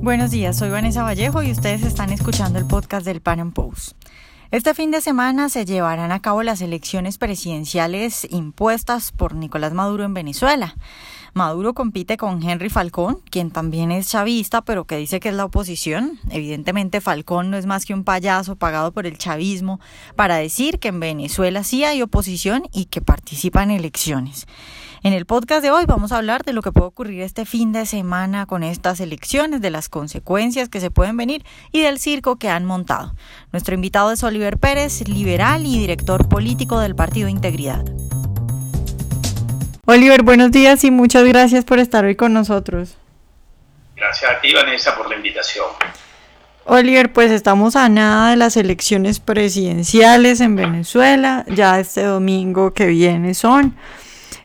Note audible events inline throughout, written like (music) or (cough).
Buenos días, soy Vanessa Vallejo y ustedes están escuchando el podcast del Pan Am Post. Este fin de semana se llevarán a cabo las elecciones presidenciales impuestas por Nicolás Maduro en Venezuela. Maduro compite con Henry Falcón, quien también es chavista, pero que dice que es la oposición. Evidentemente Falcón no es más que un payaso pagado por el chavismo para decir que en Venezuela sí hay oposición y que participa en elecciones. En el podcast de hoy vamos a hablar de lo que puede ocurrir este fin de semana con estas elecciones, de las consecuencias que se pueden venir y del circo que han montado. Nuestro invitado es Oliver Pérez, liberal y director político del Partido Integridad. Oliver, buenos días y muchas gracias por estar hoy con nosotros. Gracias a ti, Vanessa, por la invitación. Oliver, pues estamos a nada de las elecciones presidenciales en Venezuela. Ya este domingo que viene son.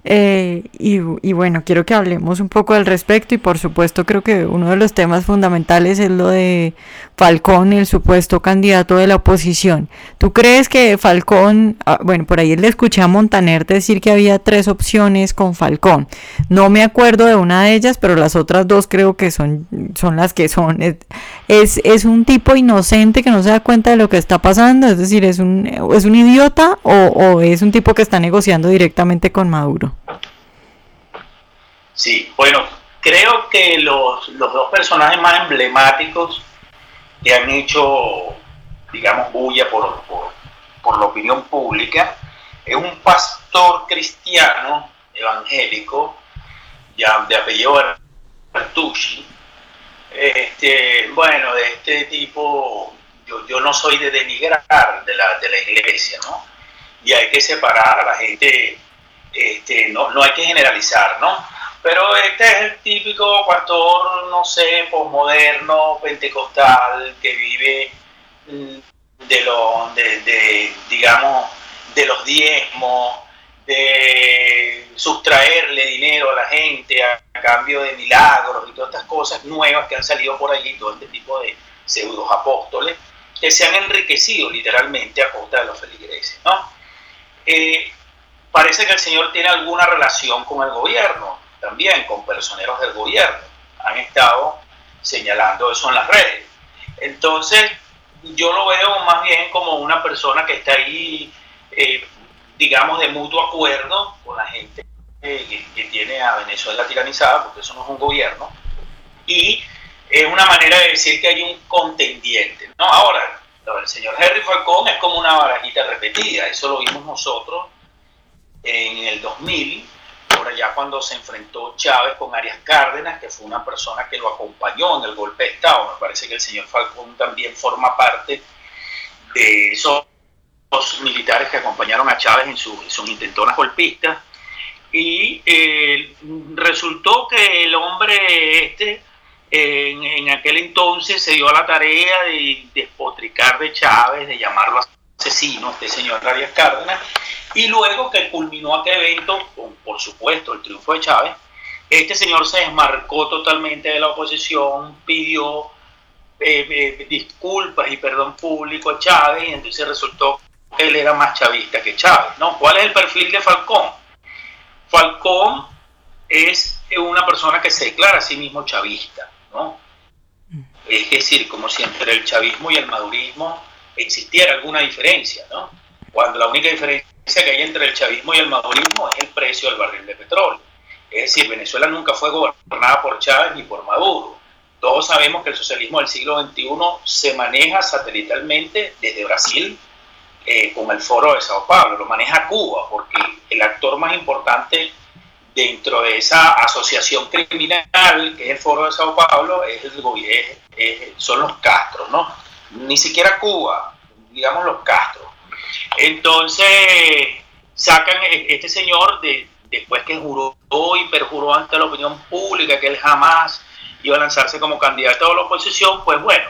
Eh, y, bueno, quiero que hablemos un poco al respecto y por supuesto creo que uno de los temas fundamentales es lo de Falcón, el supuesto candidato de la oposición. ¿Tú crees que Falcón, ah, bueno, por ahí le escuché a Montaner decir que había tres opciones con Falcón? No me acuerdo de una de ellas, pero las otras dos creo que son, son las que son. Es, es un tipo inocente que no se da cuenta de lo que está pasando, es decir, es un, es un idiota o, o es un tipo que está negociando directamente con Maduro. Sí, bueno, creo que los, dos personajes más emblemáticos que han hecho, digamos, bulla por, por, la opinión pública es un pastor cristiano evangélico ya de apellido Bertucci. Este, bueno, de este tipo, yo, yo no soy de denigrar de la, de la iglesia, ¿no? Y hay que separar a la gente este, no, no hay que generalizar, ¿no? Pero este es el típico pastor, no sé, posmoderno, pentecostal, que vive mm, de los, de, digamos, de los diezmos, de sustraerle dinero a la gente a, cambio de milagros y todas estas cosas nuevas que han salido por allí, todo este tipo de pseudos apóstoles, que se han enriquecido literalmente a costa de los feligreses, ¿no? Eh, parece que el señor tiene alguna relación con el gobierno, también con personeros del gobierno. Han estado señalando eso en las redes. Entonces, yo lo veo más bien como una persona que está ahí, eh, digamos, de mutuo acuerdo con la gente que, tiene a Venezuela tiranizada, porque eso no es un gobierno, y es una manera de decir que hay un contendiente. ¿no? Ahora, el señor Henry Falcón es como una barajita repetida, eso lo vimos nosotros en el 2000, por allá cuando se enfrentó Chávez con Arias Cárdenas, que fue una persona que lo acompañó en el golpe de Estado. Me parece que el señor Falcón también forma parte de esos militares que acompañaron a Chávez en, sus intentonas golpistas. Y eh, resultó que el hombre este, en, aquel entonces se dio a la tarea de despotricar de Chávez, de llamarlo asesino, este señor Arias Cárdenas, y luego que culminó aquel evento, con, por supuesto, el triunfo de Chávez, este señor se desmarcó totalmente de la oposición, pidió eh, eh, disculpas y perdón público a Chávez, y entonces resultó que él era más chavista que Chávez. ¿no? ¿Cuál es el perfil de Falcón? Falcón es una persona que se declara a sí mismo chavista. ¿no? Es decir, como si entre el chavismo y el madurismo existiera alguna diferencia, ¿no? Cuando la única diferencia que hay entre el chavismo y el madurismo es el precio del barril de petróleo. Es decir, Venezuela nunca fue gobernada por Chávez ni por Maduro. Todos sabemos que el socialismo del siglo XXI se maneja satelitalmente desde Brasil eh, con el foro de Sao Paulo, lo maneja Cuba, porque el actor más importante dentro de esa asociación criminal que es el foro de Sao Paulo son los Castros, ¿no? Ni siquiera Cuba, digamos los Castros. Entonces, sacan e-, este señor de, después que juró y perjuró ante la opinión pública que él jamás iba a lanzarse como candidato a la oposición, pues bueno,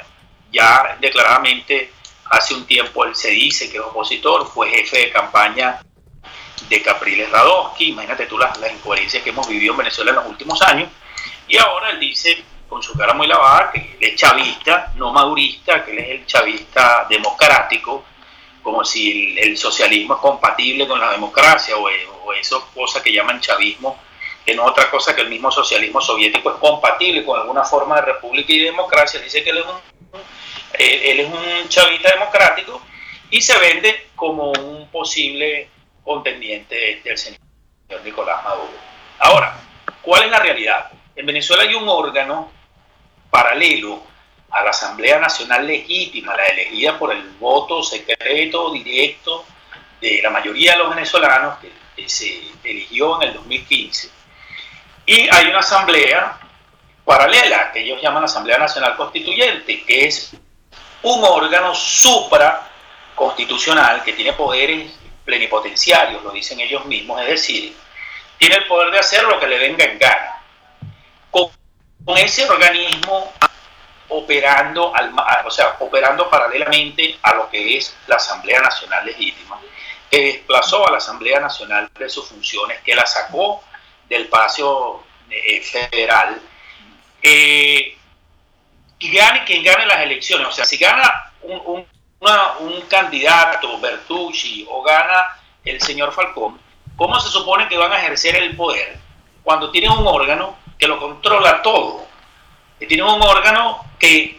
ya declaradamente hace un tiempo él se dice que es opositor, fue jefe de campaña de Capriles Radowski, imagínate tú las, las incoherencias que hemos vivido en Venezuela en los últimos años, y ahora él dice con su cara muy lavada que él es chavista, no madurista, que él es el chavista democrático, como si el, socialismo es compatible con la democracia o, o esas cosas que llaman chavismo que no otra cosa que el mismo socialismo soviético es compatible con alguna forma de república y democracia, dice que él es un, él es un chavista democrático y se vende como un posible contendiente del señor Nicolás Maduro. Ahora, ¿cuál es la realidad? En Venezuela hay un órgano paralelo a la Asamblea Nacional Legítima, la elegida por el voto secreto, directo de la mayoría de los venezolanos, que, se eligió en el 2015. Y hay una asamblea paralela, que ellos llaman Asamblea Nacional Constituyente, que es un órgano supra constitucional que tiene poderes plenipotenciarios, lo dicen ellos mismos, es decir, tiene el poder de hacer lo que le venga en gana. Con, ese organismo operando, al, o sea, operando paralelamente a lo que es la Asamblea Nacional Legítima, que desplazó a la Asamblea Nacional de sus funciones, que la sacó del Palacio eh, Federal, eh, y gane quien gane las elecciones. O sea, si gana un, un candidato, Bertucci, o gana el señor Falcón, ¿cómo se supone que van a ejercer el poder cuando tienen un órgano que lo controla todo? Que tienen un órgano que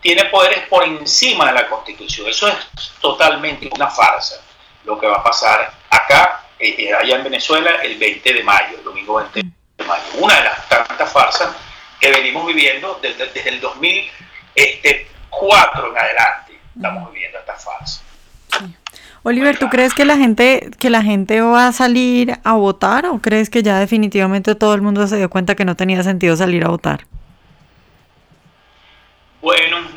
tiene poderes por encima de la Constitución. Eso es totalmente una farsa lo que va a pasar acá, eh, eh, allá en Venezuela, el 20 de mayo, el domingo 20 de mayo. Una de las tantas farsas que venimos viviendo desde, desde el 2004 en adelante estamos viviendo esta fase. Oliver, ¿tú crees que la gente que la gente va a salir a votar o crees que ya definitivamente todo el mundo se dio cuenta que no tenía sentido salir a votar?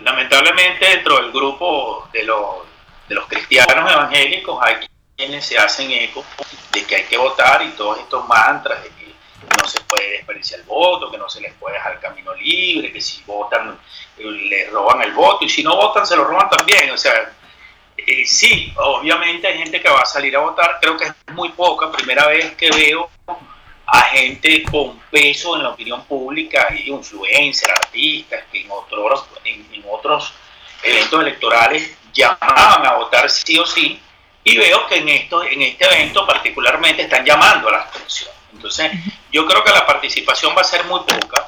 Lamentablemente dentro del grupo de los, de los cristianos evangélicos hay quienes se hacen eco de que hay que votar y todos estos mantras de que no se puede desperdiciar el voto, que no se les puede dejar camino libre, que si votan le roban el voto y si no votan se lo roban también. O sea, eh, sí, obviamente hay gente que va a salir a votar, creo que es muy poca, primera vez que veo gente con peso en la opinión pública y influencers, artistas que en otros, en, otros eventos electorales llamaban a votar sí o sí y veo que en, esto, en este evento particularmente están llamando a la abstención. Entonces, yo creo que la participación va a ser muy poca,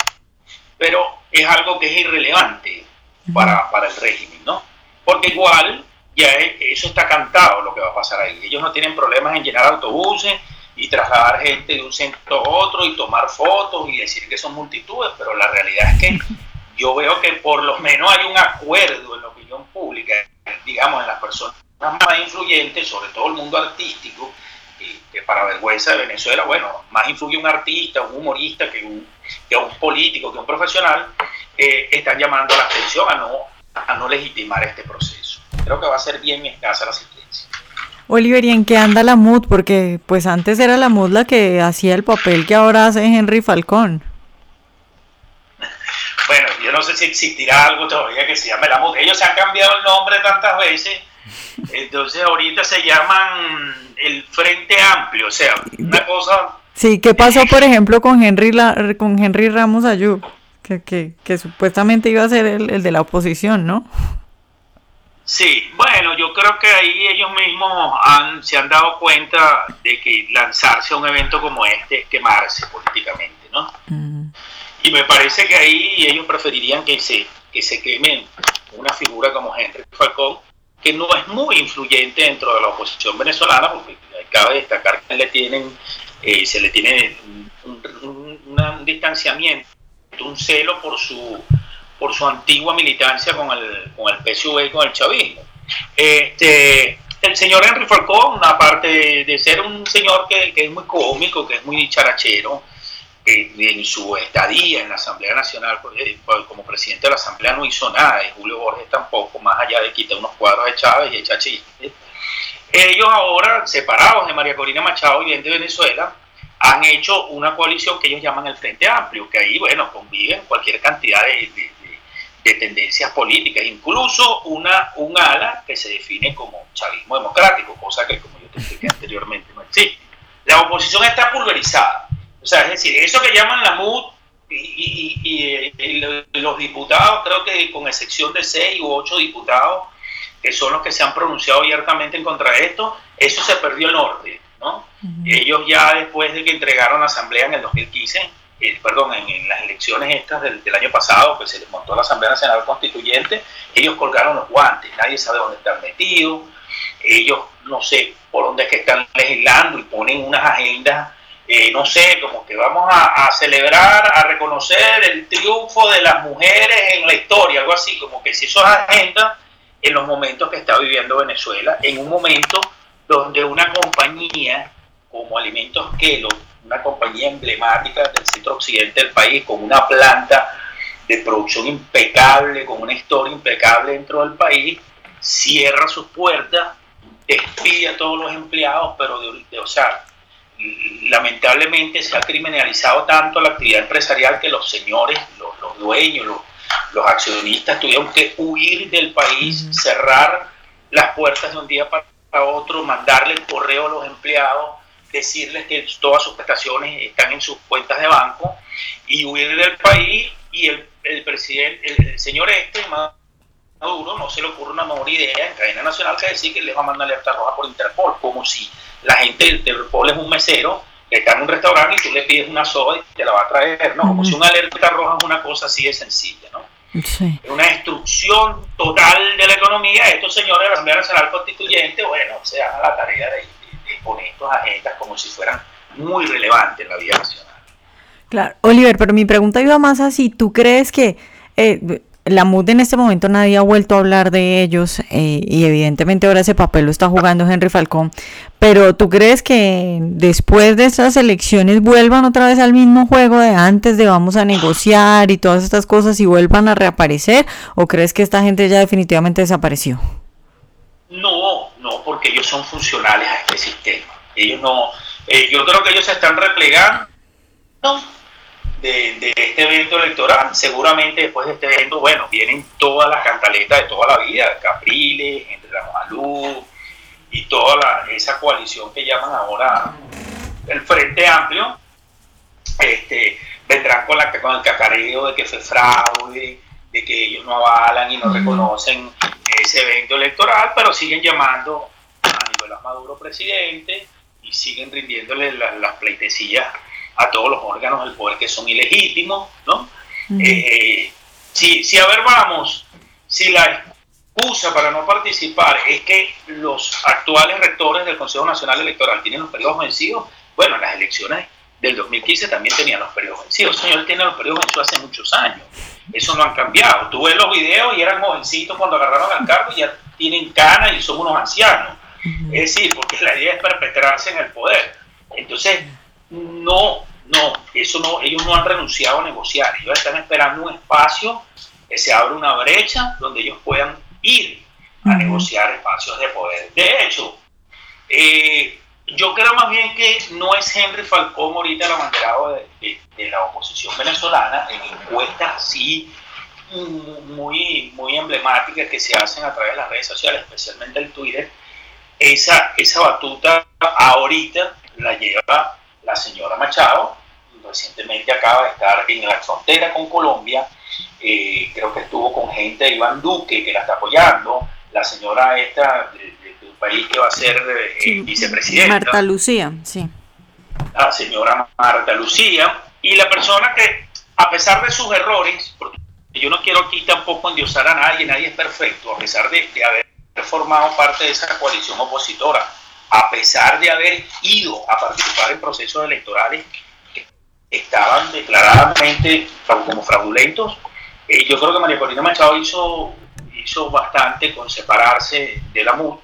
pero es algo que es irrelevante para, para el régimen, ¿no? Porque igual ya eso está cantado lo que va a pasar ahí. Ellos no tienen problemas en llenar autobuses y trasladar gente de un centro a otro y tomar fotos y decir que son multitudes, pero la realidad es que (laughs) yo veo que por lo menos hay un acuerdo en la opinión pública, digamos, en las personas más influyentes, sobre todo el mundo artístico, que para vergüenza de Venezuela, bueno, más influye un artista, un humorista que un, que un político, que un profesional, eh, están llamando la atención a no, a no legitimar este proceso. Creo que va a ser bien escasa la asistencia. Oliver, ¿y en qué anda la MUD? Porque pues antes era la MUD la que hacía el papel que ahora hace Henry Falcón. Bueno, yo no sé si existirá algo todavía que se llame la MUD. Ellos se han cambiado el nombre tantas veces entonces ahorita se llaman el Frente Amplio, o sea, una cosa... Sí, ¿qué pasó por ejemplo con Henry, con Henry Ramos Ayub? Que, que, que, supuestamente iba a ser el, de la oposición, ¿no? Sí, bueno, yo creo que ahí ellos mismos han, se han dado cuenta de que lanzarse a un evento como este es quemarse políticamente, ¿no? Mm. Y me parece que ahí ellos preferirían que se, que se quemen una figura como Henry Falcón que no es muy influyente dentro de la oposición venezolana, porque cabe destacar que le tienen, eh, se le tiene un, distanciamiento, un celo por su, por su antigua militancia con el, con el PSV y con el chavismo. Este, el señor Henry Falcón, aparte de, ser un señor que, que, es muy cómico, que es muy dicharachero, en su estadía en la Asamblea Nacional pues, eh, pues, como presidente de la Asamblea no hizo nada y Julio Borges tampoco, más allá de quitar unos cuadros de Chávez y echar chistes. Ellos ahora, separados de María Corina Machado y bien de Venezuela, han hecho una coalición que ellos llaman el Frente Amplio, que ahí, bueno, conviven cualquier cantidad de, tendencias políticas, incluso una, un ala que se define como chavismo democrático, cosa que, como yo te expliqué (laughs) anteriormente, no existe. La oposición está pulverizada o sea, es decir, eso que llaman la MUD y, los diputados, creo que con excepción de seis u ocho diputados, que son los que se han pronunciado abiertamente en contra de esto, eso se perdió el norte. ¿no? Ellos ya después de que entregaron la asamblea en el 2015, eh, perdón, en, las elecciones estas del, año pasado, que se les montó la Asamblea Nacional Constituyente, ellos colgaron los guantes, nadie sabe dónde están metidos, ellos no sé por dónde es que están legislando y ponen unas agendas, eh, no sé, como que vamos a, celebrar, a reconocer el triunfo de las mujeres en la historia, algo así, como que si eso es agenda en los momentos que está viviendo Venezuela, en un momento donde una compañía como Alimentos Kellogg, una compañía emblemática del centro occidente del país, con una planta de producción impecable, con una historia impecable dentro del país, cierra sus puertas, despide a todos los empleados, pero de, o sea, lamentablemente se ha criminalizado tanto la actividad empresarial que los señores, los, dueños, los, los, accionistas tuvieron que huir del país, cerrar las puertas de un día para otro, mandarle el correo a los empleados, decirles que todas sus prestaciones están en sus cuentas de banco y huir del país y el, el presidente, el, señor este, Maduro, no se le ocurre una mejor idea en cadena nacional que decir que le va a mandar alerta roja por Interpol, como si la gente de Interpol es un mesero que está en un restaurante y tú le pides una soda y te la va a traer, ¿no? Como si una alerta roja es una cosa así de sencilla, ¿no? Sí. Una destrucción total de la economía. Estos señores de la Asamblea Nacional Constituyente, bueno, se dan a la tarea de poner estas agendas como si fueran muy relevantes en la vida nacional. Claro, Oliver, pero mi pregunta iba más así, ¿tú crees que eh, la MUD en este momento nadie ha vuelto a hablar de ellos eh, y evidentemente ahora ese papel lo está jugando Henry Falcón, pero ¿tú crees que después de estas elecciones vuelvan otra vez al mismo juego de antes de vamos a negociar y todas estas cosas y vuelvan a reaparecer o crees que esta gente ya definitivamente desapareció? No, no, porque ellos son funcionales a este sistema. Ellos no, eh, yo creo que ellos se están replegando de, este evento electoral. Seguramente después de este evento, bueno, vienen todas las cantaletas de toda la vida, Capriles, entre la Malú y toda esa coalición que llaman ahora el Frente Amplio. Este, vendrán con, la, con el cacareo de que fue fraude, de que ellos no avalan y no reconocen ese evento electoral, pero siguen llamando a Nicolás Maduro presidente y siguen rindiéndole las pleitecillas a todos los órganos del poder que son ilegítimos, ¿no? Eh, si, si, a ver, vamos, si la excusa para no participar es que los actuales rectores del Consejo Nacional Electoral tienen los periodos vencidos, bueno, las elecciones del 2015 también tenían los periodos vencidos. El señor tiene los periodos vencidos hace muchos años. Eso no han cambiado. Tú ves los videos y eran jovencitos cuando agarraron al cargo y ya tienen canas y son unos ancianos. Es decir, porque la idea es perpetrarse en el poder. Entonces, no, no, eso no, ellos no han renunciado a negociar. Ellos están esperando un espacio que se abra una brecha donde ellos puedan ir a negociar espacios de poder. De hecho, eh, yo creo más bien que no es Henry Falcón ahorita el abanderado de, la oposición venezolana en encuestas así muy, muy emblemáticas que se hacen a través de las redes sociales, especialmente el Twitter. Esa, esa batuta ahorita la lleva la señora Machado, recientemente acaba de estar en la frontera con Colombia, eh, creo que estuvo con gente de Iván Duque que la está apoyando, la señora esta país que va a ser eh, vicepresidenta. Marta Lucía, sí. La señora Marta Lucía. Y la persona que, a pesar de sus errores, porque yo no quiero aquí tampoco endiosar a nadie, nadie es perfecto, a pesar de, de haber formado parte de esa coalición opositora, a pesar de haber ido a participar en procesos electorales que estaban declaradamente como fraudulentos, eh, yo creo que María Corina Machado hizo, hizo bastante con separarse de la MUD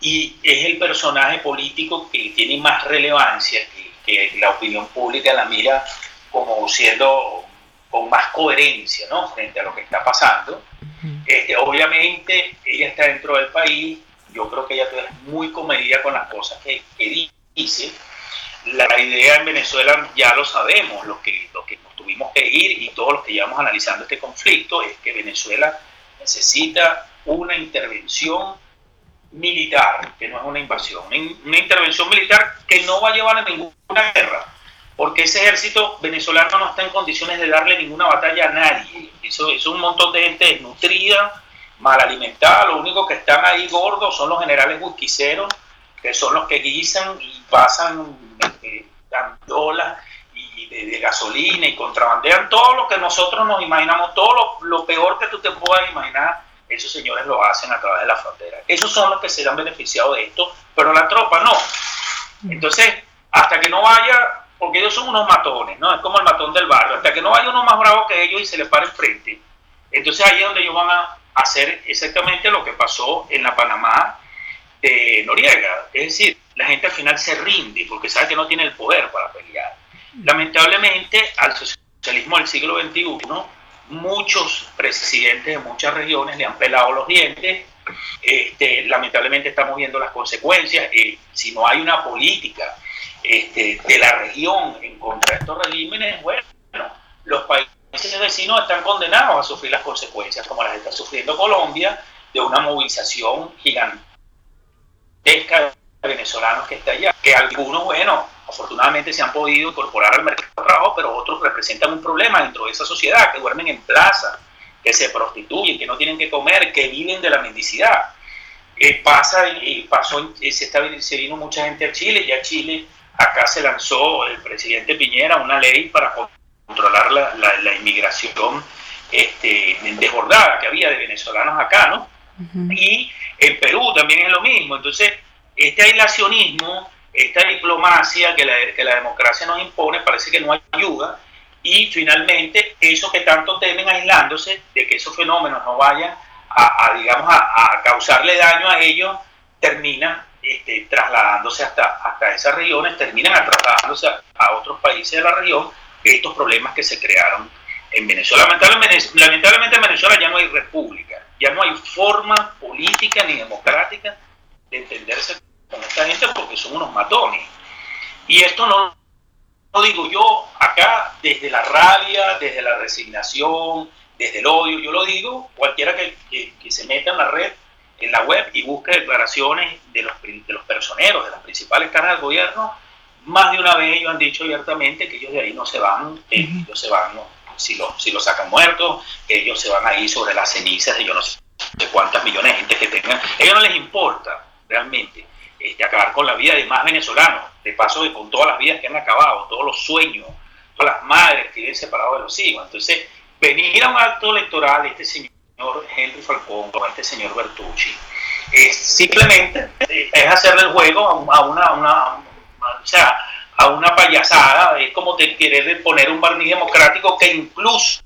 y es el personaje político que tiene más relevancia, que, la opinión pública la mira como siendo con más coherencia ¿no? frente a lo que está pasando. Este, obviamente ella está dentro del país, yo creo que ella es muy comedida con las cosas que, dice. La idea en Venezuela ya lo sabemos, los que, los que nos tuvimos que ir y todos los que llevamos analizando este conflicto, es que Venezuela necesita una intervención militar, que no es una invasión, una intervención militar que no va a llevar a ninguna guerra, porque ese ejército venezolano no está en condiciones de darle ninguna batalla a nadie. Eso es un montón de gente desnutrida, mal alimentada, lo único que están ahí gordos son los generales busquiceros, que son los que guisan y pasan eh, y de, gasolina y contrabandean todo lo que nosotros nos imaginamos, todo lo, peor que tú te puedas imaginar, esos señores lo hacen a través de la frontera. Esos son los que serán beneficiados de esto, pero la tropa no. Entonces, hasta que no vaya, porque ellos son unos matones, ¿no? Es como el matón del barrio, hasta que no vaya uno más bravo que ellos y se les pare enfrente. Entonces ahí es donde ellos van a hacer exactamente lo que pasó en la Panamá de Noriega. Es decir, la gente al final se rinde porque sabe que no tiene el poder para pelear. Lamentablemente, al socialismo del siglo XXI, muchos presidentes de muchas regiones le han pelado los dientes. Este, lamentablemente estamos viendo las consecuencias. Eh, si no hay una política este, de la región en contra de estos regímenes, bueno, los países vecinos están condenados a sufrir las consecuencias, como las está sufriendo Colombia, de una movilización gigantesca de venezolanos que está allá, que algunos, bueno, afortunadamente se han podido incorporar al mercado de trabajo, pero otros representan un problema dentro de esa sociedad, que duermen en plaza, que se prostituyen, que no tienen que comer, que viven de la mendicidad. Eh, pasa y pasó, se, está, se vino mucha gente a Chile, ya Chile acá se lanzó el presidente Piñera una ley para controlar la, inmigración este, desbordada que había de venezolanos acá, ¿no? Y en Perú también es lo mismo. Entonces, este aislacionismo, esta diplomacia que la, que la democracia nos impone, parece que no ayuda. Y finalmente, eso que tanto temen aislándose, de que esos fenómenos no vayan a, digamos, a, causarle daño a ellos, terminan este, trasladándose hasta, hasta esas regiones, terminan trasladándose a, otros países de la región, estos problemas que se crearon en Venezuela. Lamentablemente, lamentablemente en Venezuela ya no hay república, ya no hay forma política ni democrática de entenderse con esta gente porque son unos matones. Y esto no lo digo yo acá desde la rabia, desde la resignación, desde el odio, yo lo digo, cualquiera que, que se meta en la red en la web y busque declaraciones de los, de los personeros, de las principales caras del gobierno, más de una vez ellos han dicho abiertamente que ellos de ahí no se van, que ellos se van, si, lo, si lo sacan muerto, que ellos se van ahí sobre las cenizas de yo no sé de cuántas millones de gente que tengan. A ellos no les importa realmente este, acabar con la vida de más venezolanos, de paso de con todas las vidas que han acabado, todos los sueños, todas las madres que viven separados de los hijos. Entonces, venir a un acto electoral, este señor Henry Falcón o este señor Bertucci. Es simplemente es hacerle el juego a una, una, o sea, a una payasada, es como te querer poner un barniz democrático que incluso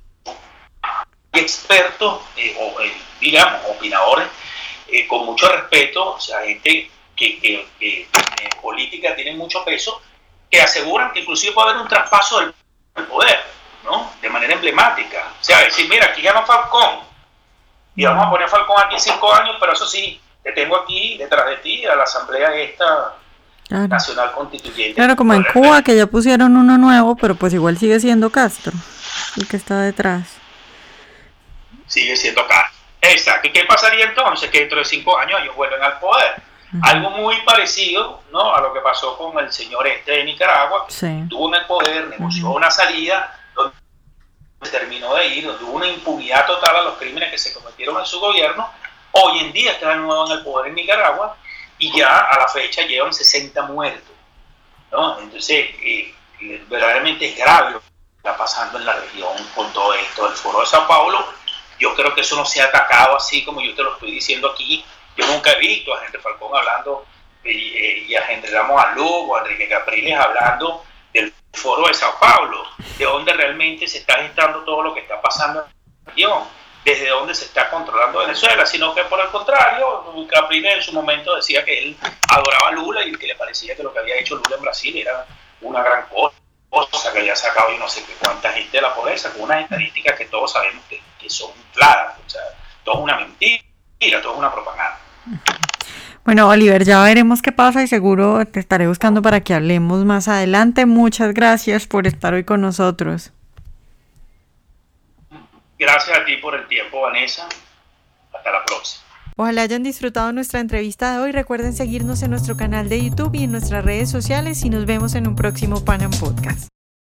expertos, eh, o eh, digamos, opinadores, eh, con mucho respeto, o sea, gente que, que, que en política tiene mucho peso, que aseguran que inclusive puede haber un traspaso del, poder, ¿no? De manera emblemática. O sea, decir, mira, aquí gana Falcón, y vamos a poner Falcón aquí cinco años, pero eso sí, te tengo aquí detrás de ti a la asamblea esta nacional constituyente. Claro, como en Cuba que ya pusieron uno nuevo, pero pues igual sigue siendo Castro, el que está detrás. Sigue siendo Castro. Exacto. ¿Y qué pasaría entonces? Que dentro de cinco años ellos vuelven al poder. Algo muy parecido ¿no? a lo que pasó con el señor este de Nicaragua, tuvo en el poder, negoció una salida, terminó de ir, donde hubo una impunidad total a los crímenes que se cometieron en su gobierno, hoy en día está de nuevo en el poder en Nicaragua y ya a la fecha llevan 60 muertos. ¿no? Entonces, eh, verdaderamente es grave lo que está pasando en la región con todo esto. El foro de Sao Paulo, yo creo que eso no se ha atacado así como yo te lo estoy diciendo aquí. Yo nunca he visto a gente Falcón hablando y, y a gente Ramos Alú o a Enrique Capriles hablando del foro de Sao Paulo, de donde realmente se está gestando todo lo que está pasando en la región, desde donde se está controlando Venezuela, sino que por el contrario, Capriles en su momento decía que él adoraba a Lula y que le parecía que lo que había hecho Lula en Brasil era una gran cosa, que había sacado y no sé qué cuánta gente de la pobreza, con unas estadísticas que todos sabemos que, que son claras, o sea, todo es una mentira, todo es una propaganda. Bueno, Oliver, ya veremos qué pasa y seguro te estaré buscando para que hablemos más adelante. Muchas gracias por estar hoy con nosotros. Gracias a ti por el tiempo, Vanessa. Hasta la próxima. Ojalá hayan disfrutado nuestra entrevista de hoy. Recuerden seguirnos en nuestro canal de YouTube y en nuestras redes sociales y nos vemos en un próximo Panam Podcast.